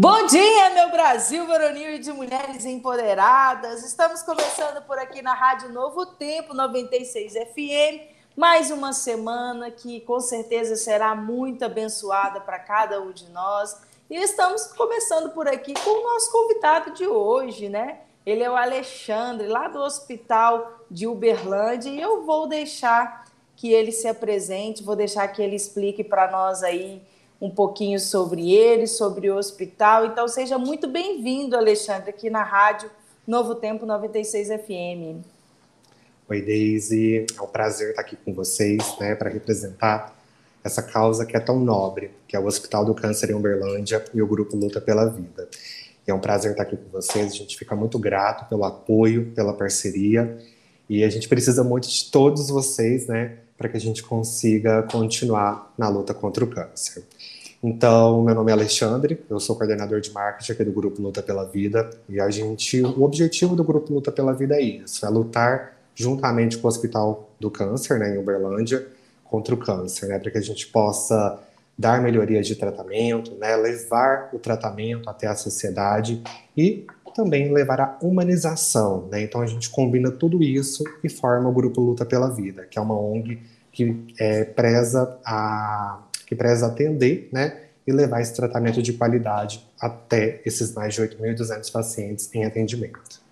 Bom dia, meu Brasil varonil e de mulheres empoderadas. Estamos começando por aqui na Rádio Novo Tempo 96 FM. Mais uma semana que com certeza será muito abençoada para cada um de nós. E estamos começando por aqui com o nosso convidado de hoje, né? Ele é o Alexandre, lá do Hospital de Uberlândia, e eu vou deixar que ele se apresente, vou deixar que ele explique para nós aí um pouquinho sobre ele, sobre o hospital. Então, seja muito bem-vindo, Alexandre, aqui na Rádio Novo Tempo 96 FM. Oi, Deise. É um prazer estar aqui com vocês, né, para representar essa causa que é tão nobre, que é o Hospital do Câncer em Uberlândia e o Grupo Luta pela Vida. É um prazer estar aqui com vocês. A gente fica muito grato pelo apoio, pela parceria. E a gente precisa muito de todos vocês, né, para que a gente consiga continuar na luta contra o câncer. Então, meu nome é Alexandre, eu sou coordenador de marketing aqui do Grupo Luta pela Vida, e a gente, o objetivo do Grupo Luta pela Vida é isso, é lutar juntamente com o Hospital do Câncer, né, em Uberlândia, contra o câncer, né, para que a gente possa dar melhorias de tratamento, né, levar o tratamento até a sociedade e também levar a humanização, né? Então a gente combina tudo isso e forma o Grupo Luta pela Vida, que é uma ONG que é, preza a que preza atender, né, e levar esse tratamento de qualidade até esses mais de 8.200 pacientes em atendimento.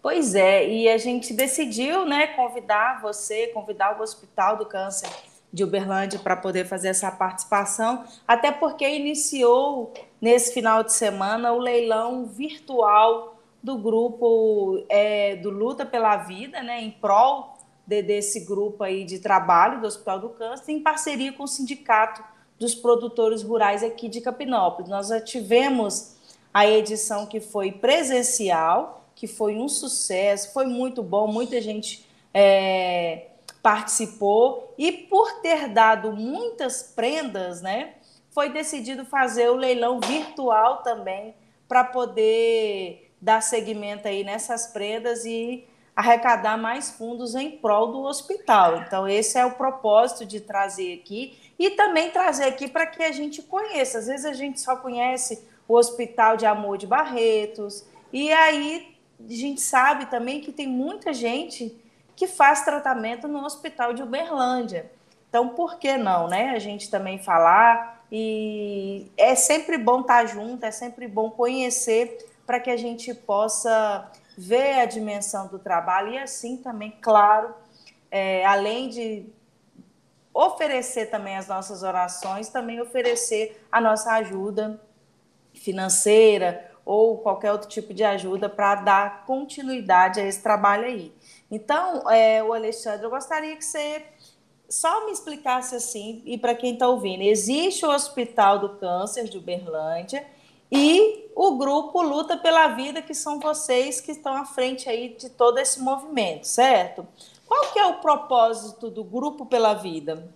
Pois é, e a gente decidiu, né, convidar você, convidar o Hospital do Câncer de Uberlândia para poder fazer essa participação, até porque iniciou nesse final de semana o leilão virtual do grupo é, do Luta pela Vida, né, em prol de, desse grupo aí de trabalho do Hospital do Câncer, em parceria com o Sindicato dos Produtores Rurais aqui de Capinópolis. Nós já tivemos a edição que foi presencial, que foi um sucesso, foi muito bom, muita gente é, participou, e por ter dado muitas prendas, né, foi decidido fazer o leilão virtual também, para poder dar seguimento aí nessas prendas e arrecadar mais fundos em prol do hospital. Então, esse é o propósito de trazer aqui e também trazer aqui para que a gente conheça. Às vezes a gente só conhece o Hospital de Amor de Barretos, e aí a gente sabe também que tem muita gente que faz tratamento no Hospital de Uberlândia. Então, por que não, né? A gente também falar e é sempre bom estar junto, é sempre bom conhecer para que a gente possa ver a dimensão do trabalho e assim também, claro, é, além de oferecer também as nossas orações, também oferecer a nossa ajuda financeira ou qualquer outro tipo de ajuda para dar continuidade a esse trabalho aí. Então, é, o Alexandre, eu gostaria que você só me explicasse assim, e para quem está ouvindo, existe o Hospital do Câncer de Uberlândia, e o grupo Luta pela Vida, que são vocês que estão à frente aí de todo esse movimento, certo? Qual que é o propósito do Grupo pela Vida?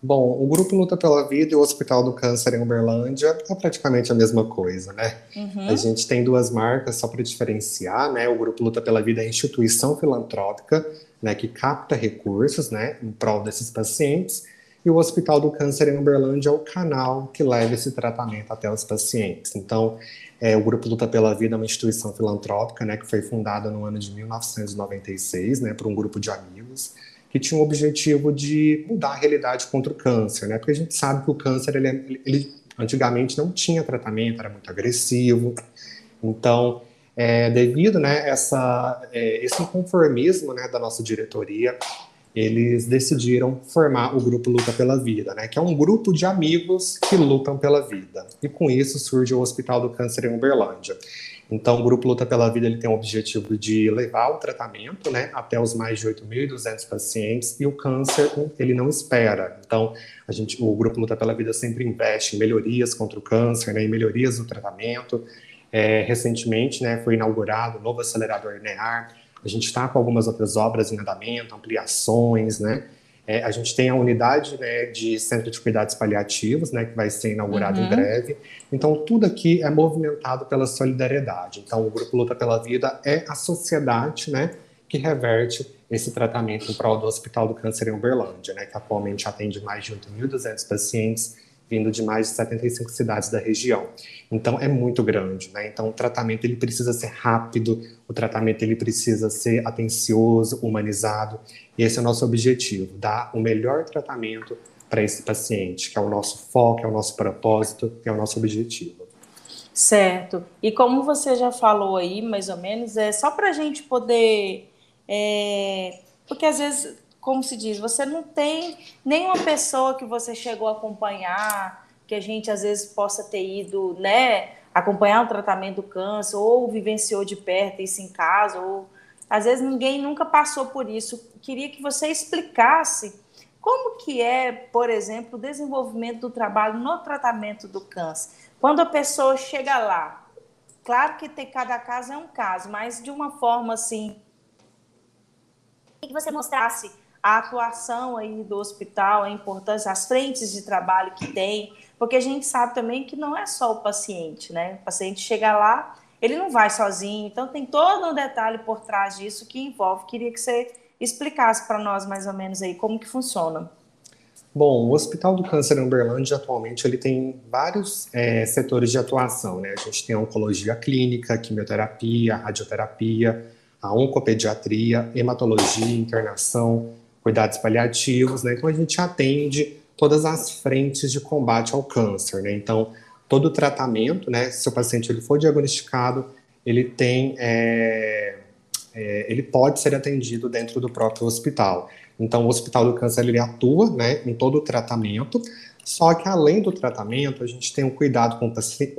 Bom, o Grupo Luta pela Vida e o Hospital do Câncer em Uberlândia é praticamente a mesma coisa, né? Uhum. A gente tem duas marcas só para diferenciar, né? O Grupo Luta pela Vida é a instituição filantrópica, né, que capta recursos, né, em prol desses pacientes, e o Hospital do Câncer em Uberlândia é o canal que leva esse tratamento até os pacientes. Então, é, o Grupo Luta pela Vida é uma instituição filantrópica, né, que foi fundada no ano de 1996, né, por um grupo de amigos que tinha o objetivo de mudar a realidade contra o câncer, né, porque a gente sabe que o câncer, ele, é, ele antigamente não tinha tratamento, era muito agressivo. Então, é, devido né, essa, é, esse inconformismo né, da nossa diretoria, eles decidiram formar o grupo Luta pela Vida, né, que é um grupo de amigos que lutam pela vida. E com isso surge o Hospital do Câncer em Uberlândia. Então, o grupo Luta pela Vida ele tem o objetivo de levar o tratamento, né, até os mais de 8.200 pacientes. E o câncer ele não espera. Então, a gente, o grupo Luta pela Vida sempre investe em melhorias contra o câncer, né, em melhorias no tratamento. É, recentemente, né, foi inaugurado o novo acelerador NEAR a gente está com algumas outras obras em andamento, ampliações, né? É, a gente tem a unidade né, de centro de cuidados paliativos, né, que vai ser inaugurado uhum. em breve. Então, tudo aqui é movimentado pela solidariedade. Então, o Grupo Luta pela Vida é a sociedade né, que reverte esse tratamento em prol do Hospital do Câncer em Uberlândia, né, que atualmente atende mais de 8.200 pacientes vindo de mais de 75 cidades da região. Então é muito grande, né? Então o tratamento ele precisa ser rápido, o tratamento ele precisa ser atencioso, humanizado. E esse é o nosso objetivo, dar o melhor tratamento para esse paciente, que é o nosso foco, é o nosso propósito, que é o nosso objetivo. Certo. E como você já falou aí, mais ou menos, é só para a gente poder. É... Porque às vezes, como se diz, você não tem nenhuma pessoa que você chegou a acompanhar, que a gente às vezes possa ter ido, né, acompanhar o tratamento do câncer, ou vivenciou de perto isso em casa, ou às vezes ninguém nunca passou por isso. Queria que você explicasse como que é, por exemplo, o desenvolvimento do trabalho no tratamento do câncer quando a pessoa chega lá, claro que tem, cada caso é um caso, mas de uma forma assim, que você mostrasse a atuação aí do hospital, a importância, as frentes de trabalho que tem, porque a gente sabe também que não é só o paciente, né? O paciente chega lá, ele não vai sozinho, então tem todo um detalhe por trás disso que envolve. Queria que você explicasse para nós mais ou menos aí como que funciona. Bom, o Hospital do Câncer em Uberlândia atualmente ele tem vários é, setores de atuação, né? A gente tem a oncologia clínica, quimioterapia, radioterapia, a oncopediatria, hematologia, internação, cuidados paliativos, né? Então a gente atende todas as frentes de combate ao câncer, né? Então todo o tratamento, né? Se o paciente ele for diagnosticado, ele tem, é, é, ele pode ser atendido dentro do próprio hospital. Então, o Hospital do Câncer ele atua né, em todo o tratamento, só que além do tratamento, a gente tem um cuidado com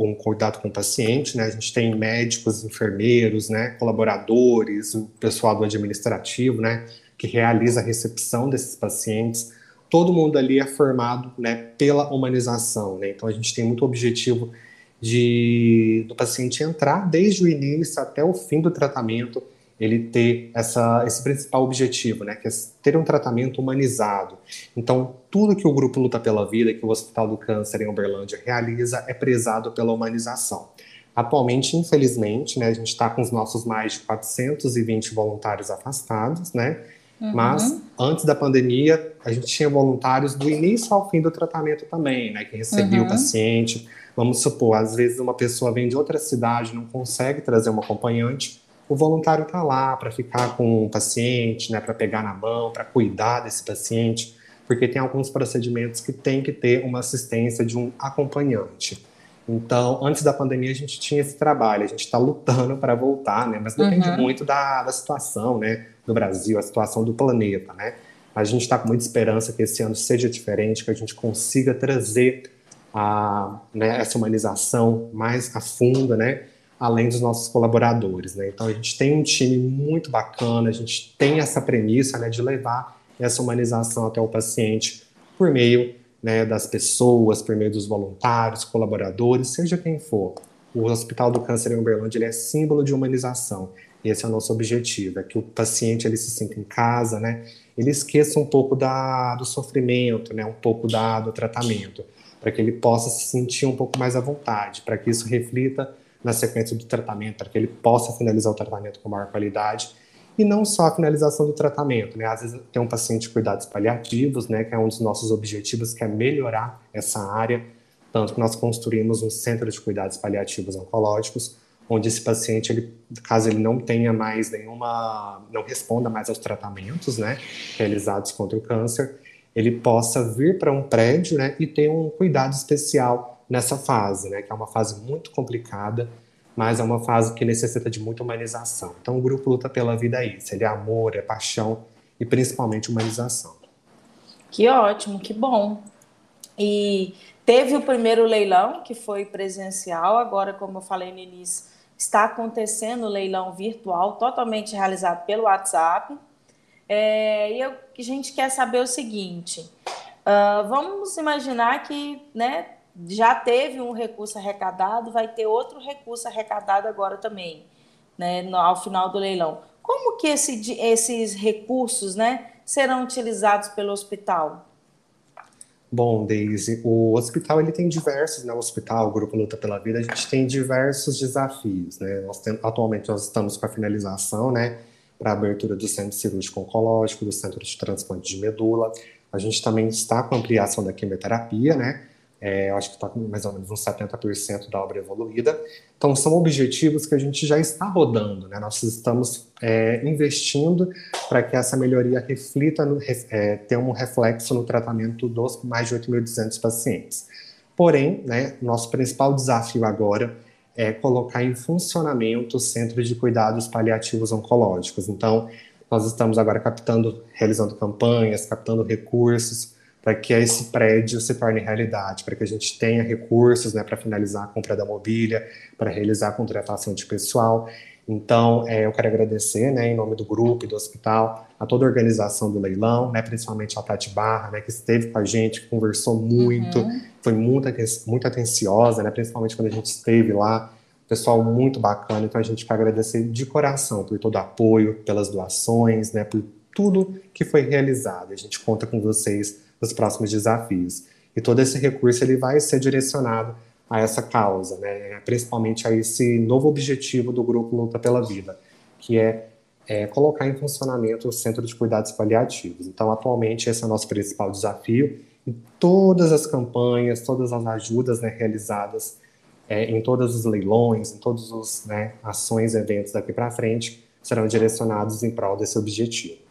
um cuidado com o paciente, né? A gente tem médicos, enfermeiros, né, colaboradores, o pessoal do administrativo, né, que realiza a recepção desses pacientes. Todo mundo ali é formado, né, pela humanização, né? Então a gente tem muito objetivo de do paciente entrar desde o início até o fim do tratamento ele ter essa, esse principal objetivo, né, que é ter um tratamento humanizado. Então, tudo que o Grupo Luta pela Vida, que o Hospital do Câncer em Uberlândia realiza, é prezado pela humanização. Atualmente, infelizmente, né, a gente está com os nossos mais de 420 voluntários afastados, né, uhum. mas antes da pandemia, a gente tinha voluntários do início ao fim do tratamento também, né, que recebia uhum. o paciente. Vamos supor, às vezes uma pessoa vem de outra cidade, não consegue trazer um acompanhante, o voluntário está lá para ficar com o paciente, né, para pegar na mão, para cuidar desse paciente, porque tem alguns procedimentos que tem que ter uma assistência de um acompanhante. Então, antes da pandemia, a gente tinha esse trabalho, a gente está lutando para voltar, né? Mas depende uhum. muito da, da situação, né? Do Brasil, a situação do planeta, né? A gente está com muita esperança que esse ano seja diferente, que a gente consiga trazer a, né, essa humanização mais a fundo, né? além dos nossos colaboradores. Né? Então a gente tem um time muito bacana, a gente tem essa premissa né, de levar essa humanização até o paciente por meio né, das pessoas, por meio dos voluntários, colaboradores, seja quem for. O Hospital do Câncer em Uberlândia é símbolo de humanização. E esse é o nosso objetivo, é que o paciente ele se sinta em casa, né? Ele esqueça um pouco da, do sofrimento, né? Um pouco da, do tratamento, para que ele possa se sentir um pouco mais à vontade, para que isso reflita na sequência do tratamento, para que ele possa finalizar o tratamento com maior qualidade. E não só a finalização do tratamento, né? Às vezes tem um paciente de cuidados paliativos, né? Que é um dos nossos objetivos, que é melhorar essa área. Tanto que nós construímos um centro de cuidados paliativos oncológicos, onde esse paciente, ele, caso ele não tenha mais nenhuma, não responda mais aos tratamentos, né? Realizados contra o câncer, ele possa vir para um prédio, né? E ter um cuidado especial nessa fase, né, que é uma fase muito complicada, mas é uma fase que necessita de muita humanização. Então o grupo luta pela vida é isso, é amor, é paixão e principalmente humanização. Que ótimo, que bom. E teve o primeiro leilão, que foi presencial, agora, como eu falei no início, está acontecendo o leilão virtual, totalmente realizado pelo WhatsApp. É, e eu, a gente quer saber o seguinte: uh, vamos imaginar que né, já teve um recurso arrecadado, vai ter outro recurso arrecadado agora também, né, no, ao final do leilão. Como que esse, esses recursos né, serão utilizados pelo hospital? Bom, Daisy, o hospital ele tem diversos, né? O hospital, o Grupo Luta pela Vida, a gente tem diversos desafios, né? Nós tem, atualmente nós estamos com a finalização, né? Para a abertura do centro cirúrgico oncológico, do centro de transplante de medula. A gente também está com a ampliação da quimioterapia, né? É, acho que está com mais ou menos uns 70% da obra evoluída. Então, são objetivos que a gente já está rodando, né? Nós estamos é, investindo para que essa melhoria reflita, no, é, tenha um reflexo no tratamento dos mais de 8.200 pacientes. Porém, né, nosso principal desafio agora é colocar em funcionamento os centros de cuidados paliativos oncológicos. Então, nós estamos agora captando, realizando campanhas, captando recursos para que esse prédio se torne realidade, para que a gente tenha recursos né, para finalizar a compra da mobília, para realizar a contratação de pessoal. Então, é, eu quero agradecer, né, em nome do grupo e do hospital, a toda a organização do leilão, né, principalmente a Tati Barra, né, que esteve com a gente, conversou muito, uhum. foi muito, muito atenciosa, né, principalmente quando a gente esteve lá, pessoal muito bacana, então a gente quer agradecer de coração por todo o apoio, pelas doações, né, por tudo que foi realizado. A gente conta com vocês nos próximos desafios. E todo esse recurso ele vai ser direcionado a essa causa, né? principalmente a esse novo objetivo do Grupo Luta pela Vida, que é, é colocar em funcionamento o Centro de Cuidados Paliativos. Então, atualmente, esse é o nosso principal desafio, e todas as campanhas, todas as ajudas né, realizadas é, em todos os leilões, em todas as né, ações eventos daqui para frente, serão direcionados em prol desse objetivo.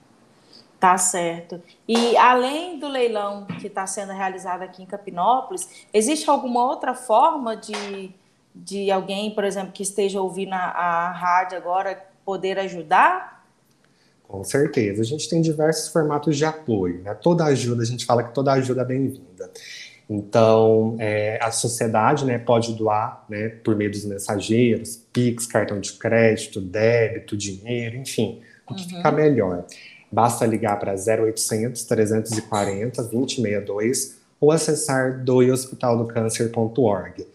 Tá certo. E além do leilão que está sendo realizado aqui em Capinópolis, existe alguma outra forma de, de alguém, por exemplo, que esteja ouvindo a, a rádio agora, poder ajudar? Com certeza. A gente tem diversos formatos de apoio. Né? Toda ajuda, a gente fala que toda ajuda é bem-vinda. Então, é, a sociedade né, pode doar né, por meio dos mensageiros, Pix, cartão de crédito, débito, dinheiro, enfim, o que uhum. fica melhor. Basta ligar para 0800 340 2062 ou acessar doihospitaldocancer.org.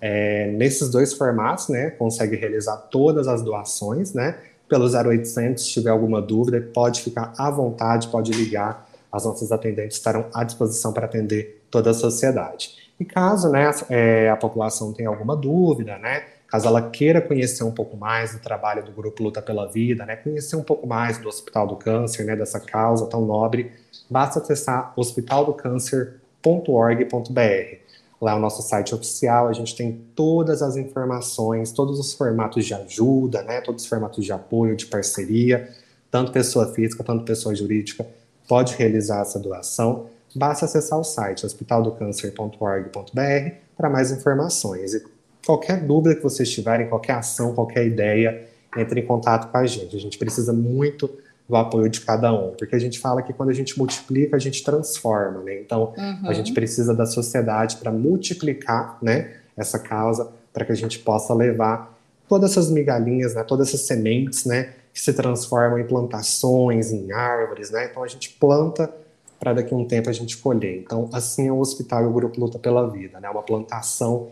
É, nesses dois formatos, né, consegue realizar todas as doações, né? Pelo 0800, se tiver alguma dúvida, pode ficar à vontade, pode ligar. As nossas atendentes estarão à disposição para atender toda a sociedade. E caso né, é, a população tenha alguma dúvida, né, caso ela queira conhecer um pouco mais do trabalho do Grupo Luta pela Vida, né, conhecer um pouco mais do Hospital do Câncer, né, dessa causa tão nobre, basta acessar hospitaldocâncer.org.br. Lá é o nosso site oficial, a gente tem todas as informações, todos os formatos de ajuda, né, todos os formatos de apoio, de parceria, tanto pessoa física, tanto pessoa jurídica, pode realizar essa doação. Basta acessar o site hospitaldocâncer.org.br para mais informações. E qualquer dúvida que vocês tiverem, qualquer ação, qualquer ideia, entre em contato com a gente. A gente precisa muito do apoio de cada um, porque a gente fala que quando a gente multiplica, a gente transforma, né? Então, uhum. a gente precisa da sociedade para multiplicar, né, essa causa, para que a gente possa levar todas essas migalhinhas, né, todas essas sementes, né, que se transformam em plantações, em árvores, né? Então a gente planta para daqui a um tempo a gente colher. Então, assim é o hospital e o grupo luta pela vida, né? Uma plantação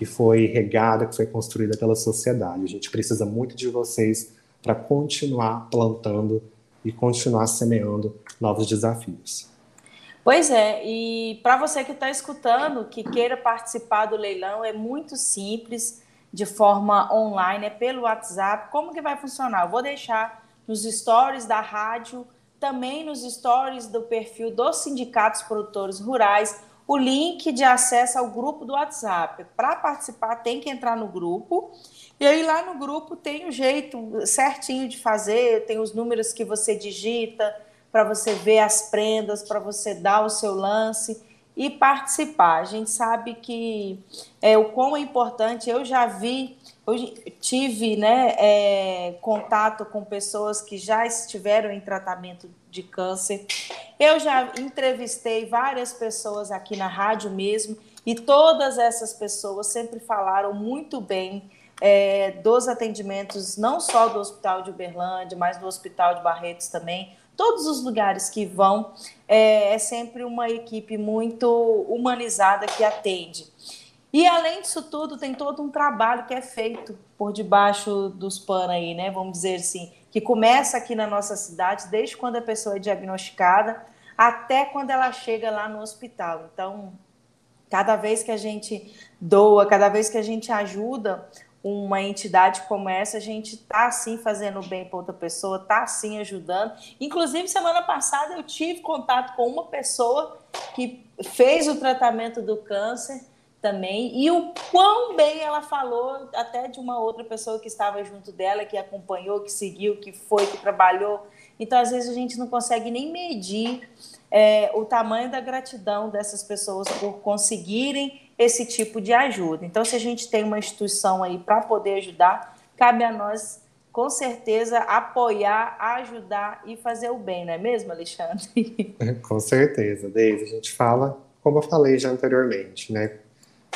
que foi regada, que foi construída pela sociedade. A gente precisa muito de vocês para continuar plantando e continuar semeando novos desafios. Pois é, e para você que está escutando, que queira participar do leilão, é muito simples, de forma online, é pelo WhatsApp. Como que vai funcionar? Eu vou deixar nos stories da rádio, também nos stories do perfil dos sindicatos produtores rurais, o link de acesso ao grupo do WhatsApp. Para participar, tem que entrar no grupo. E aí lá no grupo tem o jeito certinho de fazer, tem os números que você digita para você ver as prendas, para você dar o seu lance e participar. A gente sabe que é o quão é importante. Eu já vi, eu tive né, é, contato com pessoas que já estiveram em tratamento de câncer. Eu já entrevistei várias pessoas aqui na rádio mesmo, e todas essas pessoas sempre falaram muito bem é, dos atendimentos, não só do Hospital de Uberlândia, mas do Hospital de Barretos também. Todos os lugares que vão, é, é sempre uma equipe muito humanizada que atende. E além disso tudo, tem todo um trabalho que é feito por debaixo dos panos aí, né? Vamos dizer assim, que começa aqui na nossa cidade, desde quando a pessoa é diagnosticada até quando ela chega lá no hospital. Então, cada vez que a gente doa, cada vez que a gente ajuda uma entidade como essa, a gente está assim fazendo bem para outra pessoa, está assim ajudando. Inclusive, semana passada eu tive contato com uma pessoa que fez o tratamento do câncer também, e o quão bem ela falou, até de uma outra pessoa que estava junto dela, que acompanhou, que seguiu, que foi, que trabalhou. Então, às vezes, a gente não consegue nem medir é, o tamanho da gratidão dessas pessoas por conseguirem esse tipo de ajuda. Então, se a gente tem uma instituição aí para poder ajudar, cabe a nós, com certeza, apoiar, ajudar e fazer o bem, não é mesmo, Alexandre? com certeza, Deise. A gente fala, como eu falei já anteriormente, né?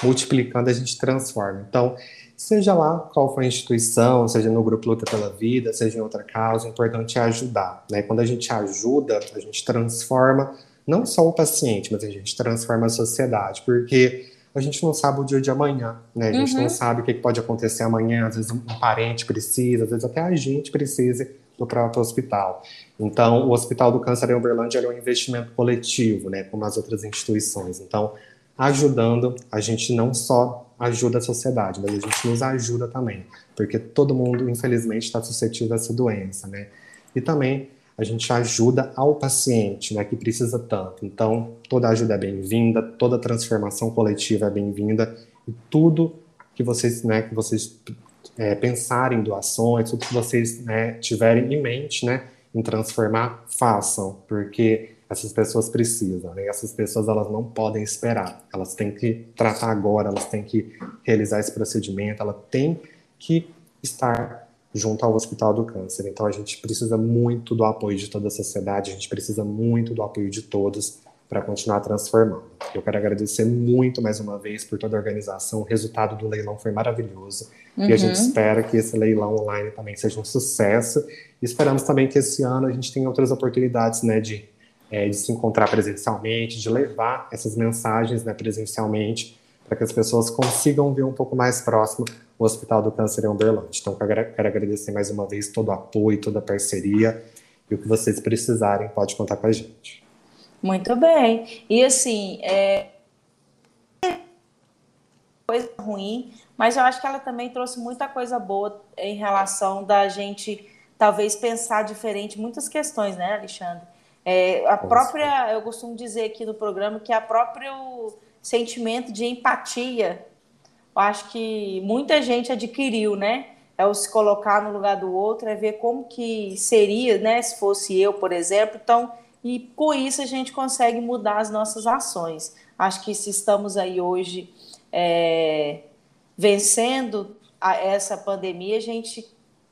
Multiplicando, a gente transforma. Então, seja lá qual for a instituição, seja no grupo Luta pela Vida, seja em outra causa, o importante é ajudar. Né? Quando a gente ajuda, a gente transforma não só o paciente, mas a gente transforma a sociedade, porque a gente não sabe o dia de amanhã, né? A gente uhum. não sabe o que pode acontecer amanhã, às vezes um parente precisa, às vezes até a gente precisa do próprio hospital. Então, o Hospital do Câncer em Uberlândia é um investimento coletivo, né, como as outras instituições. Então, ajudando, a gente não só ajuda a sociedade, mas a gente nos ajuda também, porque todo mundo, infelizmente, está suscetível a essa doença, né? E também a gente ajuda ao paciente, né, que precisa tanto. Então, toda ajuda é bem-vinda, toda transformação coletiva é bem-vinda e tudo que vocês, né, que vocês é, pensarem em doações, tudo que vocês né, tiverem em mente, né, em transformar, façam, porque essas pessoas precisam, né? Essas pessoas elas não podem esperar, elas têm que tratar agora, elas têm que realizar esse procedimento, ela tem que estar junto ao Hospital do Câncer. Então a gente precisa muito do apoio de toda a sociedade, a gente precisa muito do apoio de todos para continuar transformando. Eu quero agradecer muito mais uma vez por toda a organização. O resultado do leilão foi maravilhoso uhum. e a gente uhum. espera que esse leilão online também seja um sucesso. E esperamos também que esse ano a gente tenha outras oportunidades, né, de é, de se encontrar presencialmente, de levar essas mensagens né, presencialmente, para que as pessoas consigam ver um pouco mais próximo o Hospital do Câncer em Uberlândia. Então, quero agradecer mais uma vez todo o apoio, toda a parceria, e o que vocês precisarem, pode contar com a gente. Muito bem. E assim, é coisa ruim, mas eu acho que ela também trouxe muita coisa boa em relação da gente talvez pensar diferente muitas questões, né, Alexandre? É, a própria, eu costumo dizer aqui no programa que a próprio sentimento de empatia, eu acho que muita gente adquiriu, né? É o se colocar no lugar do outro, é ver como que seria, né? Se fosse eu, por exemplo. Então, e com isso a gente consegue mudar as nossas ações. Acho que se estamos aí hoje é, vencendo a, essa pandemia, a gente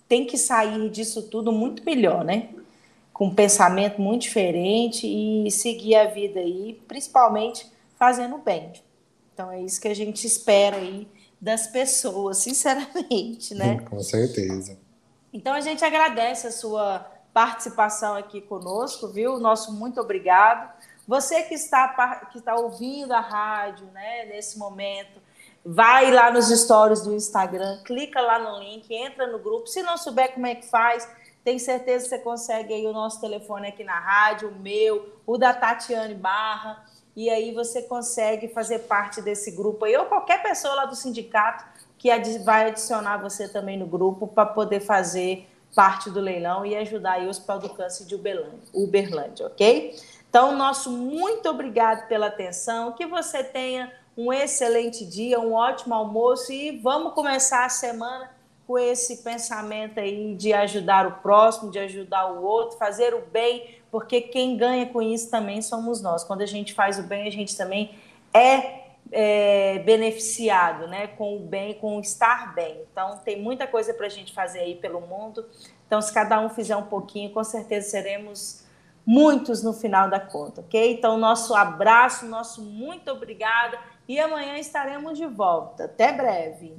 tem que sair disso tudo muito melhor, né? Com um pensamento muito diferente e seguir a vida aí, principalmente fazendo bem. Então é isso que a gente espera aí das pessoas, sinceramente, né? Com certeza. Então a gente agradece a sua participação aqui conosco, viu? Nosso muito obrigado. Você que está que está ouvindo a rádio, né, nesse momento, vai lá nos stories do Instagram, clica lá no link, entra no grupo. Se não souber como é que faz, tenho certeza que você consegue aí o nosso telefone aqui na rádio, o meu, o da Tatiane Barra, e aí você consegue fazer parte desse grupo aí, ou qualquer pessoa lá do sindicato que vai adicionar você também no grupo para poder fazer parte do leilão e ajudar aí o Hospital do Câncer de Uberlândia, Uberlândia, ok? Então, nosso muito obrigado pela atenção, que você tenha um excelente dia, um ótimo almoço e vamos começar a semana com esse pensamento aí de ajudar o próximo, de ajudar o outro, fazer o bem, porque quem ganha com isso também somos nós. Quando a gente faz o bem, a gente também é, é beneficiado, né, com o bem, com o estar bem. Então, tem muita coisa para a gente fazer aí pelo mundo. Então, se cada um fizer um pouquinho, com certeza seremos muitos no final da conta, ok? Então, nosso abraço, nosso muito obrigada e amanhã estaremos de volta. Até breve.